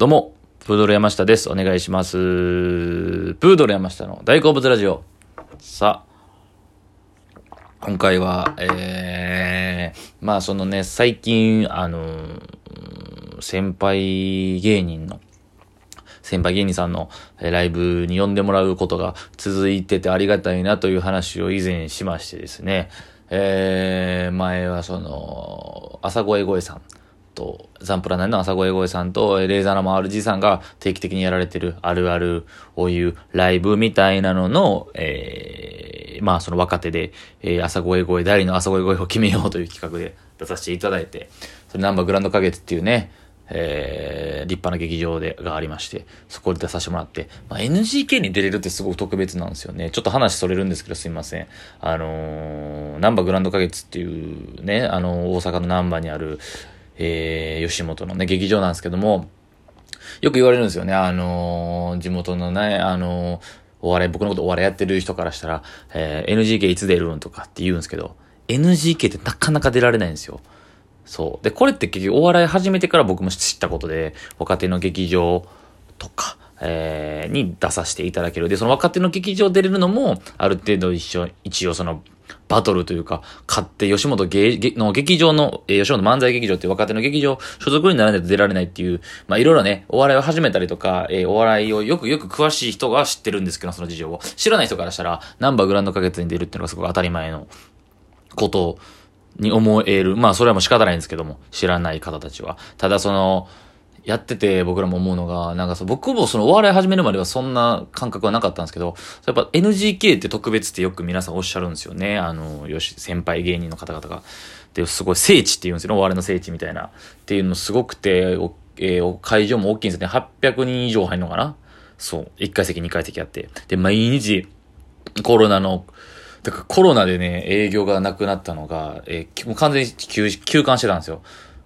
どうも、プードル山下です。お願いします。プードル山下の大好物ラジオ。さあ、今回は、えー、まあそのね、最近、あの、先輩芸人の、先輩芸人さんのライブに呼んでもらうことが続いててありがたいなという話を以前しましてですね、えー、前はその、朝声声さん、と、ザンプラナイの朝声声さんと、レーザーの RG さんが定期的にやられてるあるあるを言うライブみたいなのの、えー、まあその若手で、えー、朝声声、誰の朝声声を決めようという企画で出させていただいて、それナンバーグランド花月っていうね、えー、立派な劇場で、がありまして、そこで出させてもらって、まあ、NGK に出れるってすごく特別なんですよね。ちょっと話それるんですけどすいません。あのー、ナンバーグランド花月っていうね、あのー、大阪のナンバーにある、えー、吉本のね、劇場なんですけども、よく言われるんですよね。あのー、地元のね、あのー、お笑い、僕のことお笑いやってる人からしたら、えー、NGK いつ出るんとかって言うんですけど、NGK ってなかなか出られないんですよ。そう。で、これって結局お笑い始めてから僕も知ったことで、若手の劇場とか、えー、に出させていただける。で、その若手の劇場出れるのも、ある程度一緒、一応その、バトルというか、買って吉本芸の劇場の、えー、吉本漫才劇場っていう若手の劇場所属にならないと出られないっていう、まあいろいろね、お笑いを始めたりとか、えー、お笑いをよくよく詳しい人が知ってるんですけど、その事情を。知らない人からしたら、ナンバーグランド花月に出るっていうのがすごく当たり前のことに思える。まあそれはもう仕方ないんですけども、知らない方たちは。ただその、やってて僕らも思うのが、なんかそ僕もそのお笑い始めるまではそんな感覚はなかったんですけど、やっぱ NGK って特別ってよく皆さんおっしゃるんですよね。あの、よし、先輩芸人の方々が。で、すごい聖地って言うんですよね。お笑いの聖地みたいな。っていうのすごくて、えー、会場も大きいんですよね。800人以上入るのかなそう。1階席、2階席あって。で、毎日、コロナの、だからコロナでね、営業がなくなったのが、えー、もう完全に休休館してたんですよ。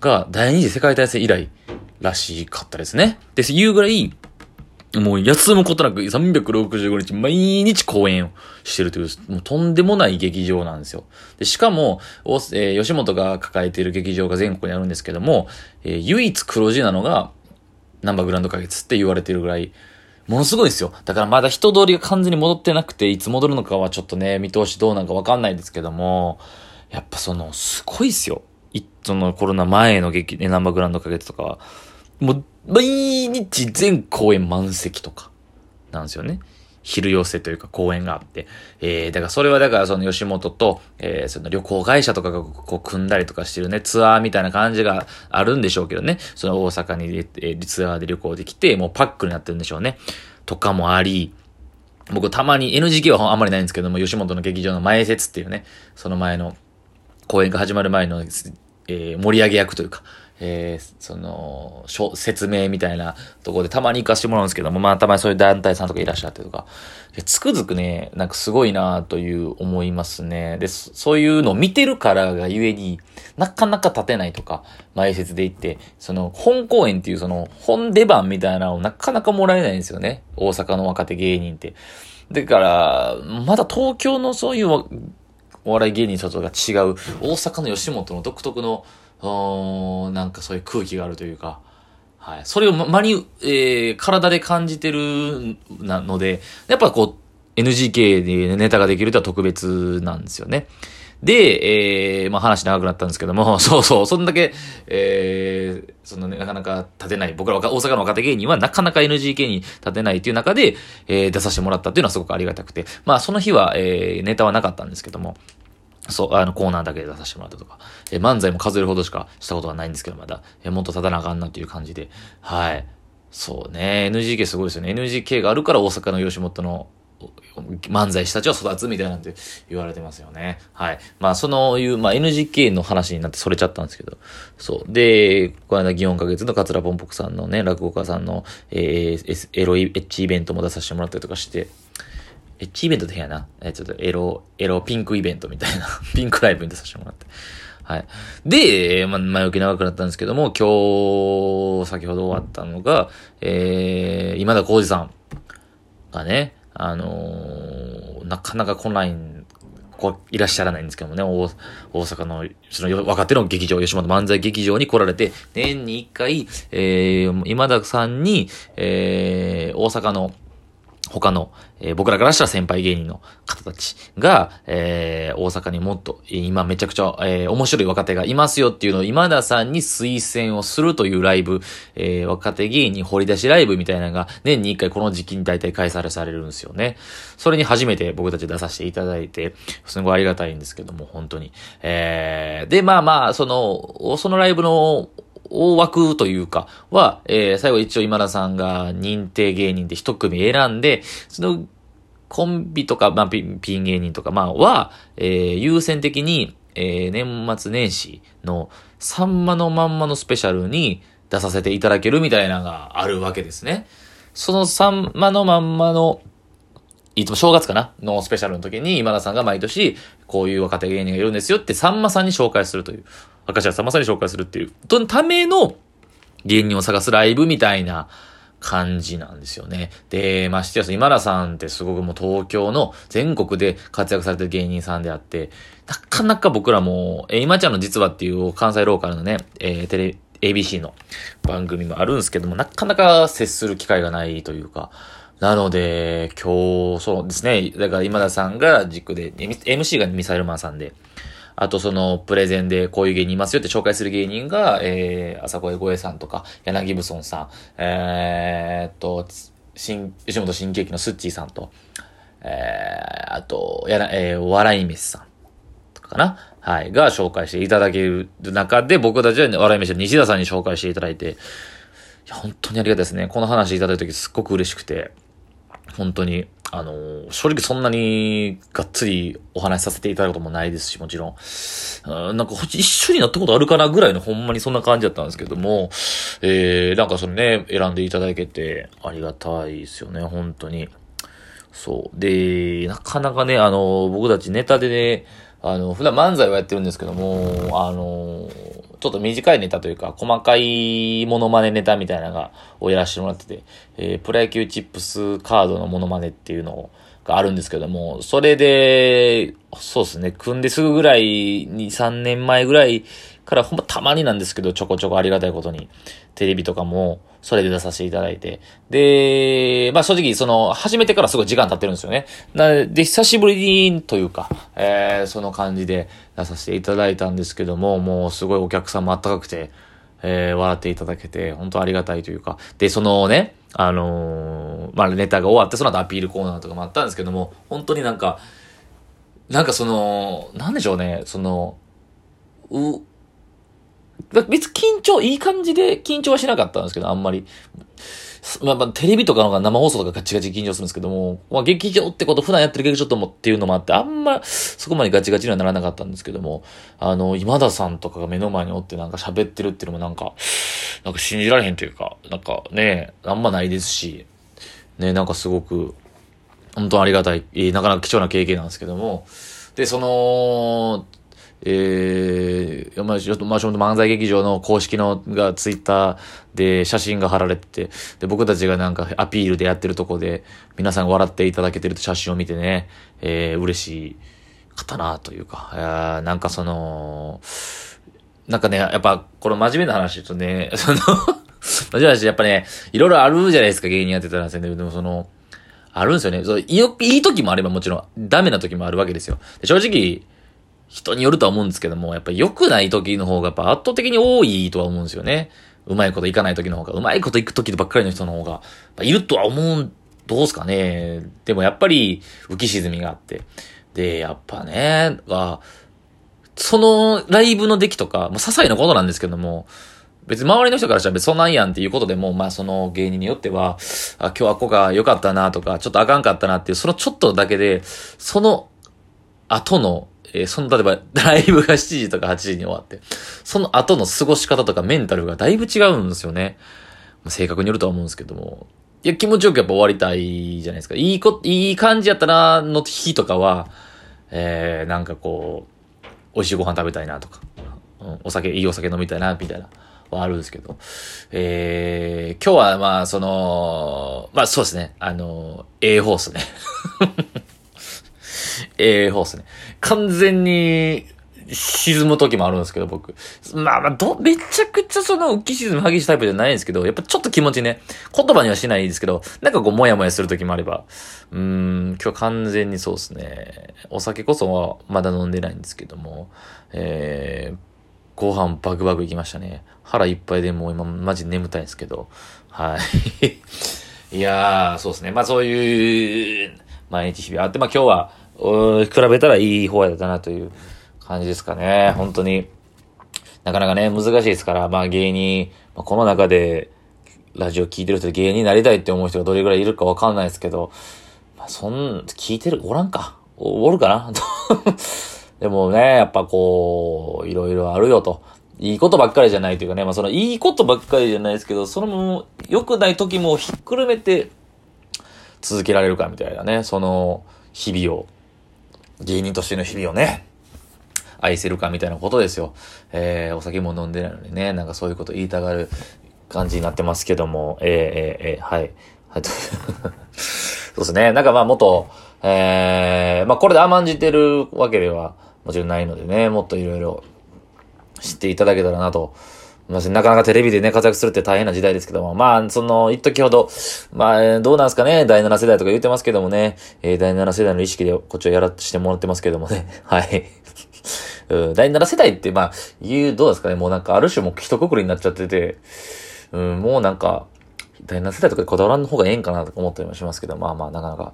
が、第二次世界大戦以来らしかったですね。で、いうぐらい、もう休むことなく365日毎日公演をしてるという、もうとんでもない劇場なんですよ。で、しかも、えー、吉本が抱えている劇場が全国にあるんですけども、えー、唯一黒字なのが、ナンバーグランド花月って言われてるぐらい、ものすごいですよ。だからまだ人通りが完全に戻ってなくて、いつ戻るのかはちょっとね、見通しどうなんかわかんないですけども、やっぱその、すごいですよ。そのコロナ前の劇、ナンバーグランド花月とかは、もう、毎日全公演満席とか、なんですよね。昼寄せというか公演があって。えー、だからそれはだからその吉本と、えー、その旅行会社とかがこう組んだりとかしてるね、ツアーみたいな感じがあるんでしょうけどね。その大阪に、えー、ツアーで旅行できて、もうパックになってるんでしょうね。とかもあり、僕たまに NGK はあんまりないんですけども、吉本の劇場の前説っていうね、その前の公演が始まる前の、えー、盛り上げ役というか、えー、その、説明みたいなところでたまに行かしてもらうんですけども、まあたまにそういう団体さんとかいらっしゃってとか、つくづくね、なんかすごいなという思いますね。で、そういうのを見てるからがゆえになかなか立てないとか、前説で行って、その、本公演っていうその、本出番みたいなのをなかなかもらえないんですよね。大阪の若手芸人って。だから、まだ東京のそういうお笑い芸人さんとが違う、大阪の吉本の独特の、なんかそういう空気があるというか、はい。それを間に、えー、体で感じてるなので、やっぱこう、NGK でネタができるとは特別なんですよね。で、えー、まあ話長くなったんですけども、そうそう、そんだけ、えー、そのね、なかなか立てない、僕ら大阪の若手芸人はなかなか NGK に立てないっていう中で、えー、出させてもらったっていうのはすごくありがたくて、まあその日は、えー、ネタはなかったんですけども、そう、あの、コーナーだけで出させてもらったとか、え、漫才も数えるほどしかしたことはないんですけど、まだ、え、もっと立たなあかんなっていう感じで、はい。そうね、NGK すごいですよね。NGK があるから大阪の吉本の漫才師たちは育つみたいなんて言われてますよね。はい。まあ、そのいう、まあ、NGK の話になってそれちゃったんですけど。そう。で、この間、祇園か月の桂ぽんぽくさんのね、落語家さんの、えー、エロエッチイベントも出させてもらったりとかして、エッチイベントでやな。えちょっとエロ、エロピンクイベントみたいな ピンクライブに出させてもらって。はい。で、ま、前置き長くなったんですけども、今日、先ほど終わったのが、えー、今田耕司さんがね、あのー、なかなか来ないここいらっしゃらないんですけどもね、大大阪の、その若手の劇場、吉本漫才劇場に来られて、年に一回、えー、今田さんに、えー、大阪の他の、えー、僕らからしたら先輩芸人の方たちが、えー、大阪にもっと、今めちゃくちゃ、えー、面白い若手がいますよっていうのを今田さんに推薦をするというライブ、え、若手芸人掘り出しライブみたいなのが年に一回この時期に大体開催されるんですよね。それに初めて僕たち出させていただいて、すごいありがたいんですけども、本当に。え、で、まあまあ、その、そのライブの大枠というか、は、えー、最後一応今田さんが認定芸人で一組選んで、そのコンビとか、まあ、ピン、芸人とか、まあ、は、えー、優先的に、えー、年末年始のサンマのまんまのスペシャルに出させていただけるみたいなのがあるわけですね。そのサンマのまんまのいつも正月かな？のスペシャルの時に今田さんが毎年こういう若手芸人がいるんですよってさんまさんに紹介するという。明石家さんまさんに紹介するっていう。とのための芸人を探すライブみたいな感じなんですよね。で、ましてや、今田さんってすごくもう東京の全国で活躍されてる芸人さんであって、なかなか僕らも、え今ちゃんの実はっていう関西ローカルのね、えー、テレ、ABC の番組もあるんですけども、なかなか接する機会がないというか、なので、今日、そうですね。だから今田さんが軸で、MC がミサイルマンさんで、あとそのプレゼンでこういう芸人いますよって紹介する芸人が、えー、朝声声さんとか、柳ブソンさん、えー、っと、新、吉本新喜劇のスッチーさんと、えー、あと、やら、えー、笑い飯さんとかかな？はい、が紹介していただける中で、僕たちはね笑い飯の西田さんに紹介していただいて、いや、本当にありがたいですね。この話いただいた時すっごく嬉しくて、本当に、あの、正直そんなにがっつりお話しさせていただくこともないですし、もちろん。んなんか一緒になったことあるかなぐらいのほんまにそんな感じだったんですけども、えー、なんかそのね、選んでいただけてありがたいですよね、本当に。そう。で、なかなかね、あの、僕たちネタでね、あの、普段漫才をやってるんですけども、あの、ちょっと短いネタというか、細かいモノマネネタみたいなのが、をやらせてもらってて、えー、プロ野球チップスカードのモノマネっていうのをがあるんですけども、それで、そうですね、組んですぐぐらい2、3年前ぐらいからほんまたまになんですけど、ちょこちょこありがたいことに、テレビとかも、それで出させていただいて。で、まあ正直、その、始めてからすごい時間経ってるんですよね。なで、久しぶりにというか、えー、その感じで出させていただいたんですけども、もうすごいお客さんもあったかくて、えー、笑っていただけて、本当ありがたいというか。で、そのね、あのー、まあネタが終わって、その後アピールコーナーとかもあったんですけども、本当になんか、なんかその、なんでしょうね、その、う、別緊張、いい感じで緊張はしなかったんですけど、あんまり。まあ、まあ、テレビとかのが生放送とかガチガチ緊張するんですけども、まあ、劇場ってこと普段やってる劇場ともっていうのもあって、あんまそこまでガチガチにはならなかったんですけども、あの、今田さんとかが目の前におってなんか喋ってるっていうのもなんか、なんか信じられへんというか、なんかね、あんまないですし、ね、なんかすごく、本当ありがたい、なかなか貴重な経験なんですけども、で、その、えー、まあ、ちょっと、まあ、漫才劇場の公式のがツイッターで写真が貼られてて、で、僕たちがなんかアピールでやってるとこで、皆さん笑っていただけてる写真を見てね、えー、嬉しかったなというか、なんかその、なんかね、やっぱ、この真面目な話とね、その真面目な話、やっぱね、いろいろあるじゃないですか、芸人やってたら、でもその、あるんですよね。そう、いい時もあればもちろん、ダメな時もあるわけですよ。正直、人によるとは思うんですけども、やっぱ良くない時の方がやっぱ圧倒的に多いとは思うんですよね。うまいこといかない時の方が、うまいこといく時ばっかりの人の方が、いるとは思う、どうすかね。でもやっぱり浮き沈みがあって。で、やっぱね、は、そのライブの出来とか、もう些細なことなんですけども、別に周りの人からしたら別にそんなんやんっていうことでも、まあその芸人によっては、あ、今日はここが良かったなとか、ちょっとあかんかったなっていう、そのちょっとだけで、その後のえー、その、例えば、ライブが7時とか8時に終わって、その後の過ごし方とかメンタルがだいぶ違うんですよね。性格によるとは思うんですけども。いや、気持ちよくやっぱ終わりたいじゃないですか。いいこ、いい感じやったな、の日とかは、えー、なんかこう、美味しいご飯食べたいなとか、うん、お酒、いいお酒飲みたいな、みたいな、はあるんですけど。えー、今日はまあ、その、まあそうですね、あの、A ホースね。ええ方ですね。完全に、沈む時もあるんですけど、僕。まあまあ、ど、めちゃくちゃその浮き沈む激しいタイプじゃないんですけど、やっぱちょっと気持ちね、言葉にはしないですけど、なんかこう、もやもやする時もあれば、うーん、今日完全にそうですね。お酒こそはまだ飲んでないんですけども、えー、ご飯バクバクいきましたね。腹いっぱいでもう今マジ眠たいんですけど、はい。いやー、そうですね。まあそういう、毎日日々あって、まあ今日は、比べたらいい方やったなという感じですかね。本当に。なかなかね、難しいですから、まあ芸人、まあ、この中で、ラジオ聞いてる人で芸人になりたいって思う人がどれぐらいいるかわかんないですけど、まあそん、聞いてる、おらんか。お、おるかな？でもね、やっぱこう、いろいろあるよと。いいことばっかりじゃないというかね、まあそのいいことばっかりじゃないですけど、その良くない時もひっくるめて続けられるかみたいなね、その日々を、芸人としての日々をね、愛せるかみたいなことですよ。えー、お酒も飲んでないのにね、なんかそういうこと言いたがる感じになってますけども、えー、えー、えー、はい。はい、そうですね。なんかまあもっと、えー、まあこれで甘んじてるわけではもちろんないのでね、もっといろいろ知っていただけたらなと。まあ、なかなかテレビでね、活躍するって大変な時代ですけども、まあ、その、一時ほど、まあ、どうなんですかね、第7世代とか言ってますけどもね、えー、第7世代の意識でこっちをやらしてもらってますけどもね、はい。うん、第7世代って、まあ、言う、どうですかね、もうなんか、ある種もう一括りになっちゃってて、うん、もうなんか、第7世代とかでこだわらん方がええんかなとか思ったりもしますけど、まあまあ、なかなか、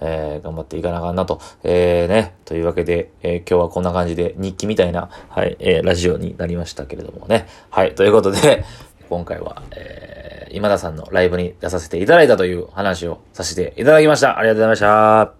えー、頑張っていかなあかんなと。えー、ね、というわけで、えー、今日はこんな感じで日記みたいな、はい、えー、ラジオになりましたけれどもね。はい、ということで、今回は、えー、今田さんのライブに出させていただいたという話をさせていただきました。ありがとうございました。